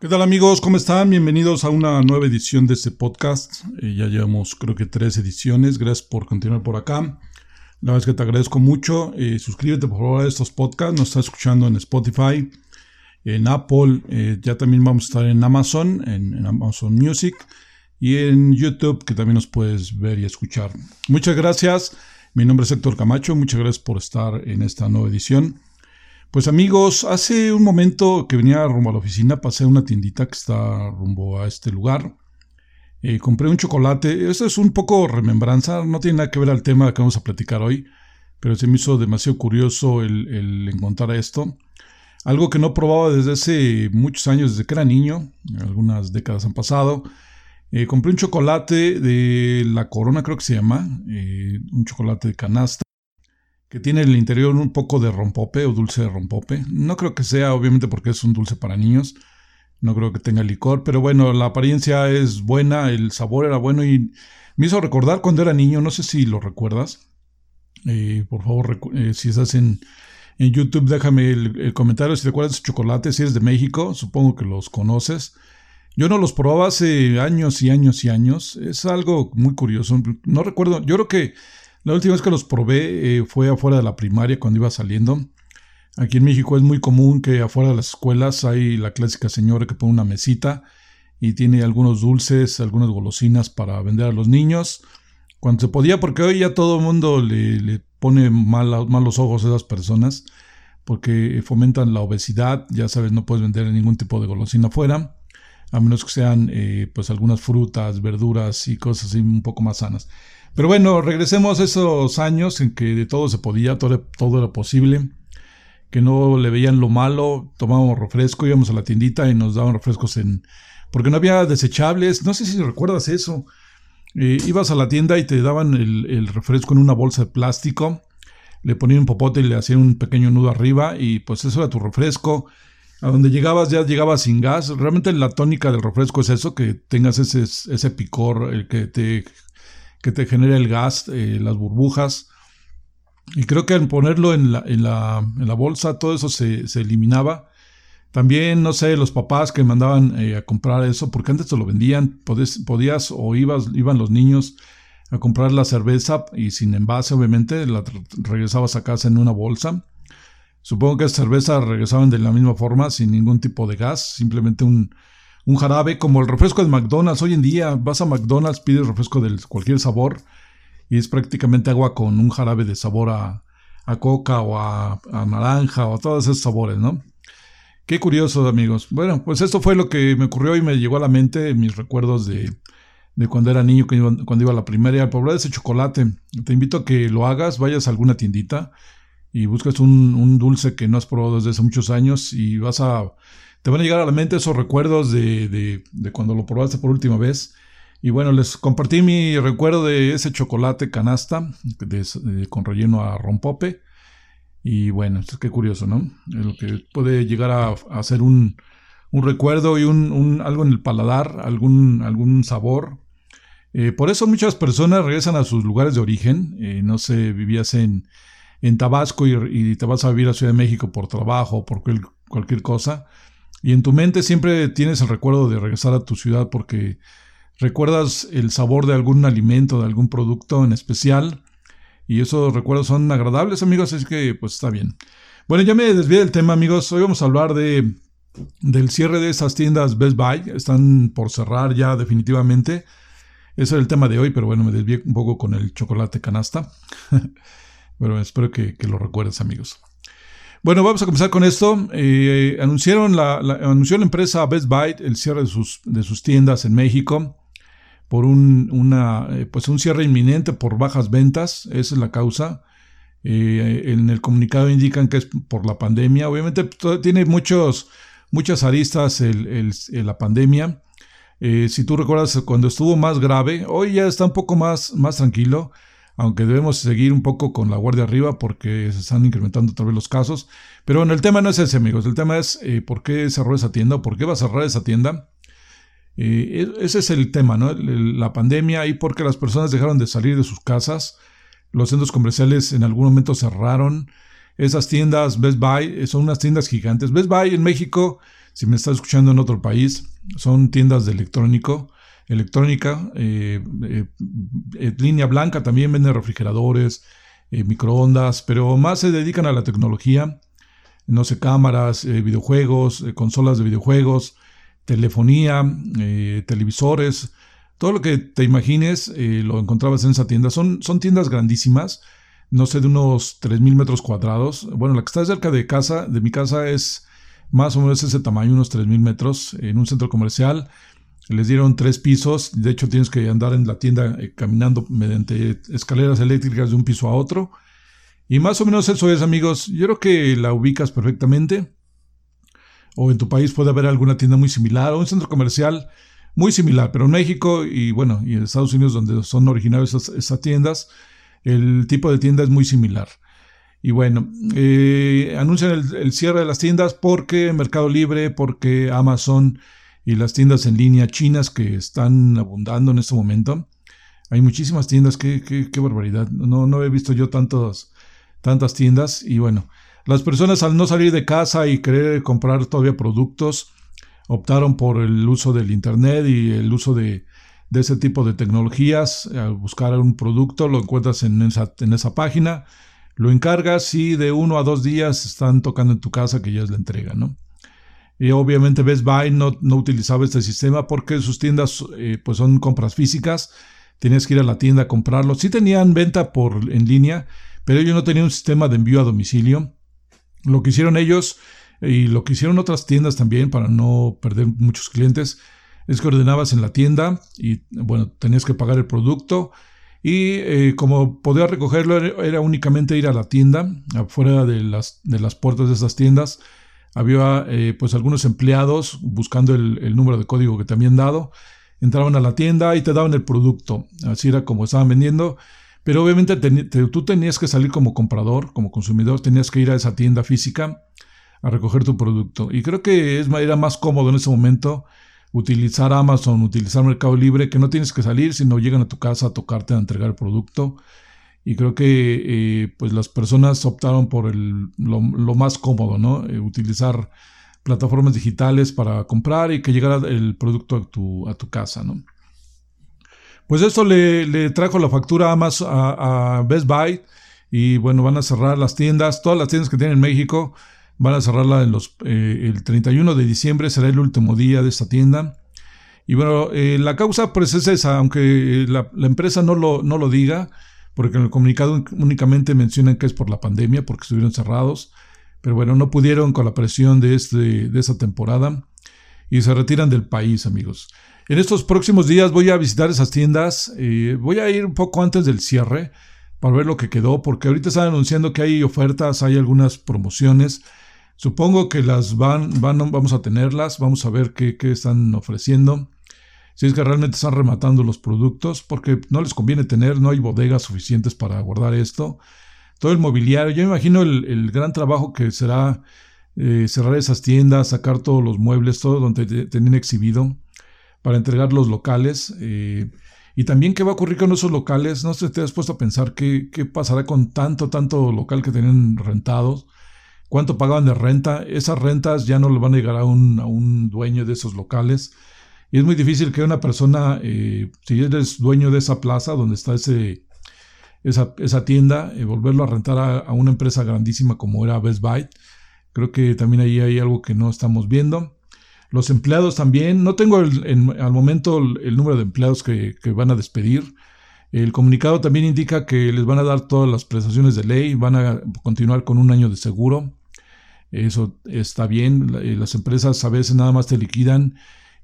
¿Qué tal amigos? ¿Cómo están? Bienvenidos a una nueva edición de este podcast. Eh, ya llevamos creo que tres ediciones. Gracias por continuar por acá. La verdad es que te agradezco mucho. Eh, suscríbete por favor a estos podcasts. Nos está escuchando en Spotify, en Apple. Eh, ya también vamos a estar en Amazon, en Amazon Music y en YouTube que también nos puedes ver y escuchar. Muchas gracias. Mi nombre es Héctor Camacho. Muchas gracias por estar en esta nueva edición. Pues amigos, hace un momento que venía rumbo a la oficina, pasé a una tiendita que está rumbo a este lugar. Eh, compré un chocolate. Esto es un poco remembranza, no tiene nada que ver al tema que vamos a platicar hoy, pero se me hizo demasiado curioso el, encontrar esto. Algo que no probaba desde hace muchos años, desde que era niño, algunas décadas han pasado. Eh, compré un chocolate de la Corona, creo que se llama, eh, un chocolate de canasta que tiene el interior un poco de rompope o dulce de rompope. No creo que sea, obviamente, porque es un dulce para niños. No creo que tenga licor, pero bueno, la apariencia es buena, el sabor era bueno y me hizo recordar cuando era niño, no sé si lo recuerdas. Eh, por favor, eh, si estás en, en YouTube, déjame el, comentario si te acuerdas de chocolate, si eres de México, supongo que los conoces. Yo no los probaba hace años y años y años. Es algo muy curioso. No recuerdo, yo creo que la última vez que los probé eh, fue afuera de la primaria cuando iba saliendo. Aquí en México es muy común que afuera de las escuelas hay la clásica señora que pone una mesita y tiene algunos dulces, algunas golosinas para vender a los niños. Cuando se podía, porque hoy ya todo el mundo le, pone mal, malos ojos a esas personas, porque fomentan la obesidad, ya sabes, no puedes vender ningún tipo de golosina afuera, a menos que sean eh, pues algunas frutas, verduras y cosas así un poco más sanas. Pero bueno, regresemos a esos años en que de todo se podía, todo, todo era posible, que no le veían lo malo, tomábamos refresco, íbamos a la tiendita y nos daban refrescos en... porque no había desechables, no sé si recuerdas eso. Eh, ibas a la tienda y te daban el, el, refresco en una bolsa de plástico, le ponían un popote y le hacían un pequeño nudo arriba y pues eso era tu refresco. A donde llegabas ya llegabas sin gas. Realmente la tónica del refresco es eso, que tengas ese, ese picor, el que te que te genera el gas, eh, las burbujas. Y creo que al ponerlo en la, en la, en la bolsa todo eso se, se, eliminaba. También, no sé, los papás que mandaban eh, a comprar eso, porque antes te lo vendían, podías, podías o ibas, iban los niños a comprar la cerveza y sin envase, obviamente, la regresabas a casa en una bolsa. Supongo que esa cerveza regresaban de la misma forma, sin ningún tipo de gas, simplemente un, un jarabe como el refresco de McDonald's. Hoy en día vas a McDonald's, pides refresco de cualquier sabor y es prácticamente agua con un jarabe de sabor a, coca o a, naranja o a todos esos sabores, ¿no? Qué curioso, amigos. Bueno, pues esto fue lo que me ocurrió y me llegó a la mente mis recuerdos de, cuando era niño, cuando iba a la primaria. Por hablar de ese chocolate, te invito a que lo hagas, vayas a alguna tiendita y buscas un, un dulce que no has probado desde hace muchos años y vas a te van a llegar a la mente esos recuerdos de, cuando lo probaste por última vez. Y bueno, les compartí mi recuerdo de ese chocolate canasta con relleno a rompope. Y bueno, que curioso, ¿no? Lo que puede llegar a, a ser un, recuerdo y un, algo en el paladar, algún, algún sabor. Eh, por eso muchas personas regresan a sus lugares de origen. Eh, no sé, vivías en, en Tabasco y, te vas a vivir a Ciudad de México por trabajo o por cualquier cosa. Y en tu mente siempre tienes el recuerdo de regresar a tu ciudad porque recuerdas el sabor de algún alimento, de algún producto en especial. Y esos recuerdos son agradables, amigos, así que pues está bien. Bueno, ya me desvié del tema, amigos. Hoy vamos a hablar de del cierre de esas tiendas Best Buy. Están por cerrar ya definitivamente. Ese es el tema de hoy, pero bueno, me desvié un poco con el chocolate canasta. bueno, espero que, que lo recuerdes, amigos. Bueno, vamos a comenzar con esto. Eh, anunciaron la, anunció la empresa Best Buy el cierre de sus, de sus tiendas en México por un, una, eh, pues un cierre inminente por bajas ventas. Esa es la causa. Eh, en el comunicado indican que es por la pandemia. Obviamente pues, tiene muchos, muchas aristas el, la pandemia. si tú recuerdas cuando estuvo más grave, hoy ya está un poco más, más tranquilo aunque debemos seguir un poco con la guardia arriba porque se están incrementando otra vez los casos. Pero bueno, el tema no es ese, amigos. El tema es eh, por qué cerró esa tienda o por qué va a cerrar esa tienda. Eh, e-, ese es el tema, ¿no? La pandemia y porque las personas dejaron de salir de sus casas. Los centros comerciales en algún momento cerraron. Esas tiendas Best Buy eh, son unas tiendas gigantes. Best Buy en México si me estás escuchando en otro país, son tiendas de electrónico, electrónica, eh, eh, línea blanca también venden refrigeradores, microondas, pero más se dedican a la tecnología, no sé, cámaras, videojuegos, consolas de videojuegos, telefonía, televisores, todo lo que te imagines lo encontrabas en esa tienda. Son, son tiendas grandísimas, no sé, de unos 3.000 metros cuadrados. Bueno, la que está cerca de casa, de mi casa, es más o menos ese tamaño, unos 3.000 metros, en un centro comercial. Les dieron tres pisos, de hecho tienes que andar en la tienda eh, caminando mediante escaleras eléctricas de un piso a otro. Y más o menos eso es, amigos. Yo creo que la ubicas perfectamente. O en tu país puede haber alguna tienda muy similar, o un centro comercial muy similar, pero en México y bueno, y en Estados Unidos donde son originarios esas tiendas, el tipo de tienda es muy similar. Y bueno, eh, anuncian el, cierre de las tiendas porque Mercado Libre, porque Amazon y las tiendas en línea chinas que están abundando en este momento. Hay muchísimas tiendas, qué, qué, barbaridad. No, no he visto yo tantas, tantas tiendas. Y bueno, las personas al no salir de casa y querer comprar todavía productos, optaron por el uso del Internet y el uso de, de ese tipo de tecnologías. Al buscar un producto lo encuentras en esa, en esa página, lo encargas y de uno a dos días están tocando en tu casa que ya es la entrega, ¿no? Y obviamente Best Buy no, no utilizaba este sistema porque sus tiendas eh, pues son compras físicas, tenías que ir a la tienda a comprarlo. Sí tenían venta por en línea, pero ellos no tenían un sistema de envío a domicilio. Lo que hicieron ellos y lo que hicieron otras tiendas también para no perder muchos clientes es que ordenabas en la tienda y bueno, tenías que pagar el producto y eh, como podías recogerlo era, únicamente ir a la tienda, afuera de las, de las puertas de esas tiendas. Había eh, pues algunos empleados buscando el, número de código que te habían dado, entraban a la tienda y te daban el producto, así era como estaban vendiendo. Pero obviamente tú tenías que salir como comprador, como consumidor, tenías que ir a esa tienda física a recoger tu producto. Y creo que es, era más cómodo en ese momento utilizar Amazon, utilizar Mercado Libre, que no tienes que salir, sino llegan a tu casa a tocarte a entregar el producto. Y creo que eh, pues las personas optaron por el, lo, más cómodo, ¿no? Eh, utilizar plataformas digitales para comprar y que llegara el producto a tu, a tu casa, ¿no? Pues esto le, trajo la factura a, Amazon, a, Best Buy y bueno, van a cerrar las tiendas, todas las tiendas que tienen en México Van a cerrarla eh, el 31 de diciembre, será el último día de esta tienda. Y bueno, la causa pues es esa, aunque la, empresa no lo, no lo diga, porque en el comunicado únicamente mencionan que es por la pandemia, porque estuvieron cerrados. Pero bueno, no pudieron con la presión de, este, de esta temporada y se retiran del país, amigos. En estos próximos días voy a visitar esas tiendas. Eh, voy a ir un poco antes del cierre para ver lo que quedó, porque ahorita están anunciando que hay ofertas, hay algunas promociones. Supongo que las van, van, vamos a tenerlas, vamos a ver qué, están ofreciendo. Si es que realmente están rematando los productos, porque no les conviene tener, no hay bodegas suficientes para guardar esto. Todo el mobiliario, yo me imagino el, gran trabajo que será eh, cerrar esas tiendas, sacar todos los muebles, todo donde tenían exhibido, para entregar los locales. Eh, y también qué va a ocurrir con esos locales. No sé te has puesto a pensar qué, qué pasará con tanto, tanto local que tenían rentados cuánto pagaban de renta. Esas rentas ya no le van a llegar a un, a un dueño de esos locales. Y es muy difícil que una persona, eh, si eres dueño de esa plaza donde está ese, esa, esa tienda, eh, volverlo a rentar a, una empresa grandísima como era Best Buy. Creo que también ahí hay algo que no estamos viendo. Los empleados también. No tengo al momento el, número de empleados que, que, van a despedir. El comunicado también indica que les van a dar todas las prestaciones de ley, van a continuar con un año de seguro. Eso está bien. Eh, las empresas a veces nada más te liquidan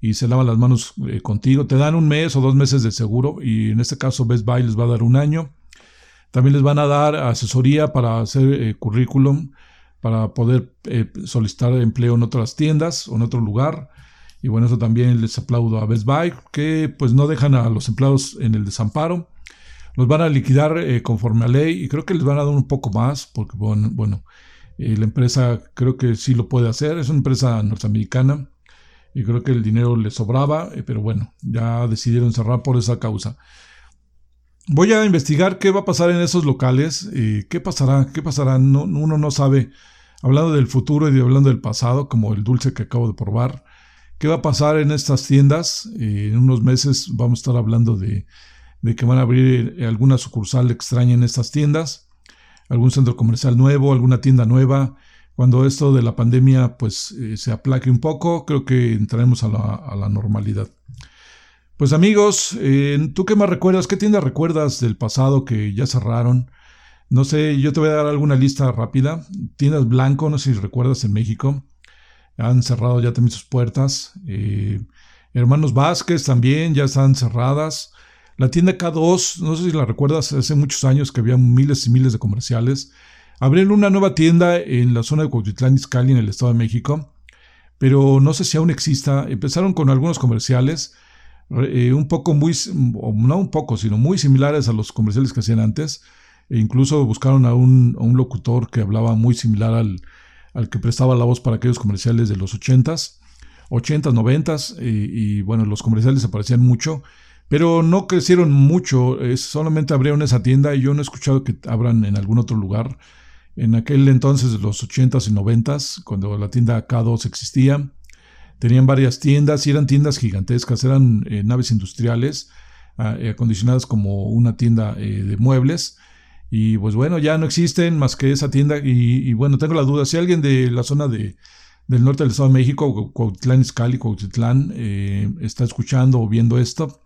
y se lavan las manos eh, contigo. Te dan un mes o dos meses de seguro y en este caso Best Buy les va a dar un año. También les van a dar asesoría para hacer eh, currículum, para poder solicitar empleo en otras tiendas o en otro lugar. Y bueno, eso también les aplaudo a Best Buy, que pues no dejan a los empleados en el desamparo. Los van a liquidar conforme a ley y creo que les van a dar un poco más, porque bueno, bueno eh, la empresa creo que sí lo puede hacer, es una empresa norteamericana y creo que el dinero le sobraba, eh, pero bueno, ya decidieron cerrar por esa causa. Voy a investigar qué va a pasar en esos locales, eh, qué pasará, qué pasará, no, uno no sabe hablando del futuro y hablando del pasado, como el dulce que acabo de probar. ¿Qué va a pasar en estas tiendas? Eh, en unos meses vamos a estar hablando de, que van a abrir alguna sucursal extraña en estas tiendas, algún centro comercial nuevo, alguna tienda nueva. Cuando esto de la pandemia pues eh, se aplaque un poco, creo que entraremos a la, normalidad. Pues amigos, ¿tú qué más recuerdas? ¿Qué tiendas recuerdas del pasado que ya cerraron? No sé, yo te voy a dar alguna lista rápida. Tiendas Blanco, no sé si recuerdas en México han cerrado ya también sus puertas. Eh, Hermanos Vázquez también ya están cerradas. La tienda K2, no sé si la recuerdas, hace muchos años que había miles y miles de comerciales. Abrieron una nueva tienda en la zona de Cuautitlán Izcalli, en el Estado de México, pero no sé si aún exista. Empezaron con algunos comerciales, eh, un poco muy, no un poco, sino muy similares a los comerciales que hacían antes. E incluso buscaron a un, locutor que hablaba muy similar al, al que prestaba la voz para aquellos comerciales de los 80s, 80s, 90s, y, bueno, los comerciales se parecían mucho, pero no crecieron mucho, solamente abrieron esa tienda y yo no he escuchado que abran en algún otro lugar. En aquel entonces de los 80s y 90s, cuando la tienda K2 existía, tenían varias tiendas y eran tiendas gigantescas, eran eh, naves industriales ah, eh, acondicionadas como una tienda eh, de muebles y pues bueno, ya no existen más que esa tienda. Y, bueno, tengo la duda, si alguien de la zona de, del norte del Estado de México, Cuauhtlán Izcalli, Cuautitlán, está escuchando o viendo esto,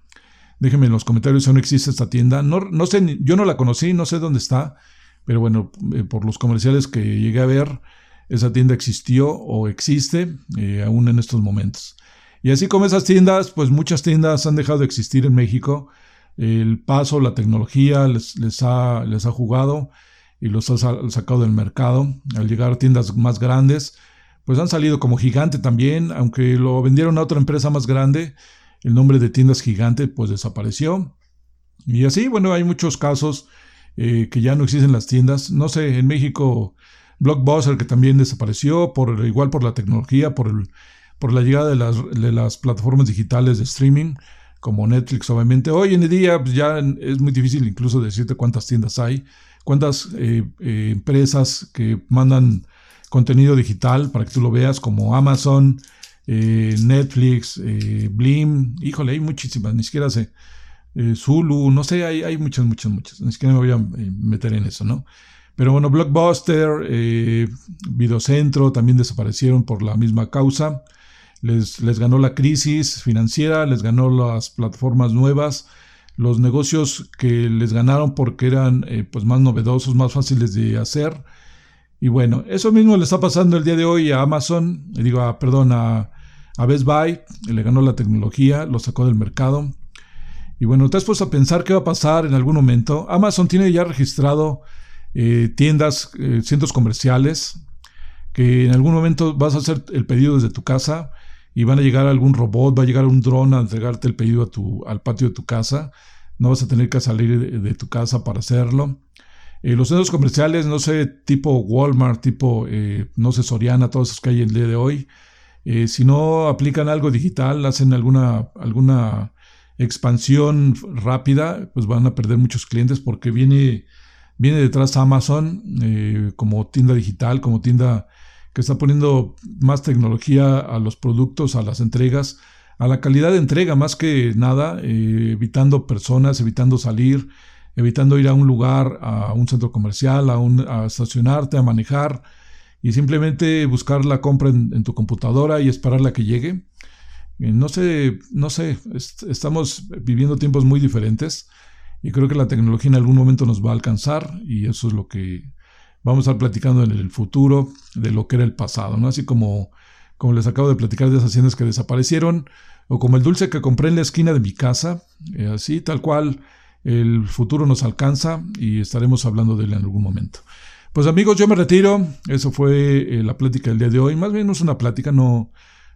déjenme en los comentarios si aún existe esta tienda. No, no sé, yo no la conocí, no sé dónde está, pero bueno, eh, por los comerciales que llegué a ver, esa tienda existió o existe eh, aún en estos momentos. Y así como esas tiendas, pues muchas tiendas han dejado de existir en México el paso, la tecnología les, les, ha, les ha jugado y los ha sacado del mercado. Al llegar a tiendas más grandes, pues han salido como gigante también, aunque lo vendieron a otra empresa más grande, el nombre de tiendas gigante pues desapareció. Y así, bueno, hay muchos casos eh, que ya no existen las tiendas. No sé, en México, Blockbuster que también desapareció, por, igual por la tecnología, por, el, por la llegada de las, de las plataformas digitales de streaming como Netflix, obviamente. Hoy en día pues, ya es muy difícil incluso decirte cuántas tiendas hay, cuántas eh, eh, empresas que mandan contenido digital para que tú lo veas, como Amazon, eh, Netflix, Blim, híjole, hay muchísimas, ni siquiera sé. Zulu, no sé, hay, hay muchas, muchas, muchas. Ni siquiera me voy a meter en eso, ¿no? Pero bueno, Blockbuster, Videocentro también desaparecieron por la misma causa les, ganó la crisis financiera, les ganó las plataformas nuevas, los negocios que les ganaron porque eran eh, pues más novedosos, más fáciles de hacer. Y bueno, eso mismo le está pasando el día de hoy a Amazon, eh, digo, a, perdón, a, a Best Buy, le ganó la tecnología, lo sacó del mercado. Y bueno, te has puesto a pensar qué va a pasar en algún momento. Amazon tiene ya registrado eh, tiendas, centros comerciales, que en algún momento vas a hacer el pedido desde tu casa y van a llegar algún robot, va a llegar un dron a entregarte el pedido a tu, al patio de tu casa. No vas a tener que salir de, tu casa para hacerlo. Eh, los centros comerciales, no sé, tipo Walmart, tipo, eh, no sé, Soriana, todos esos que hay el día de hoy, eh, si no aplican algo digital, hacen alguna, alguna expansión rápida, pues van a perder muchos clientes porque viene, viene detrás Amazon como tienda digital, como tienda que está poniendo más tecnología a los productos, a las entregas, a la calidad de entrega más que nada, eh, evitando personas, evitando salir, evitando ir a un lugar, a un centro comercial, a, un, a estacionarte, a manejar y simplemente buscar la compra en, tu computadora y esperarla que llegue. Eh, no sé, no sé, estamos viviendo tiempos muy diferentes y creo que la tecnología en algún momento nos va a alcanzar y eso es lo que vamos a estar platicando en el futuro de lo que era el pasado, ¿no? Así como, como les acabo de platicar de esas haciendas que desaparecieron, o como el dulce que compré en la esquina de mi casa, eh, así tal cual el futuro nos alcanza y estaremos hablando de él en algún momento. Pues amigos, yo me retiro, eso fue eh, la plática del día de hoy, más bien no es una plática, no,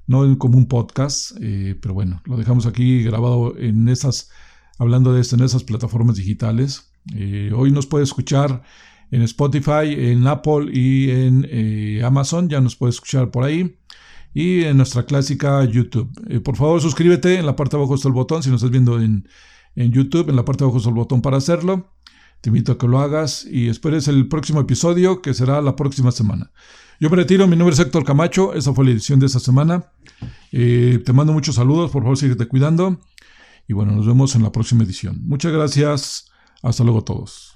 no como un podcast, eh, pero bueno, lo dejamos aquí grabado en esas, hablando de esto, en esas plataformas digitales. hoy nos puede escuchar en Spotify, en Apple y en eh, Amazon. Ya nos puedes escuchar por ahí. Y en nuestra clásica YouTube. Eh, por favor, suscríbete. En la parte de abajo está el botón. Si nos estás viendo en, YouTube, en la parte de abajo está el botón para hacerlo. Te invito a que lo hagas y esperes el próximo episodio que será la próxima semana. Yo me retiro, mi nombre es Héctor Camacho, esa fue la edición de esta semana. Eh, te mando muchos saludos, por favor síguete cuidando y bueno, nos vemos en la próxima edición. Muchas gracias, hasta luego todos.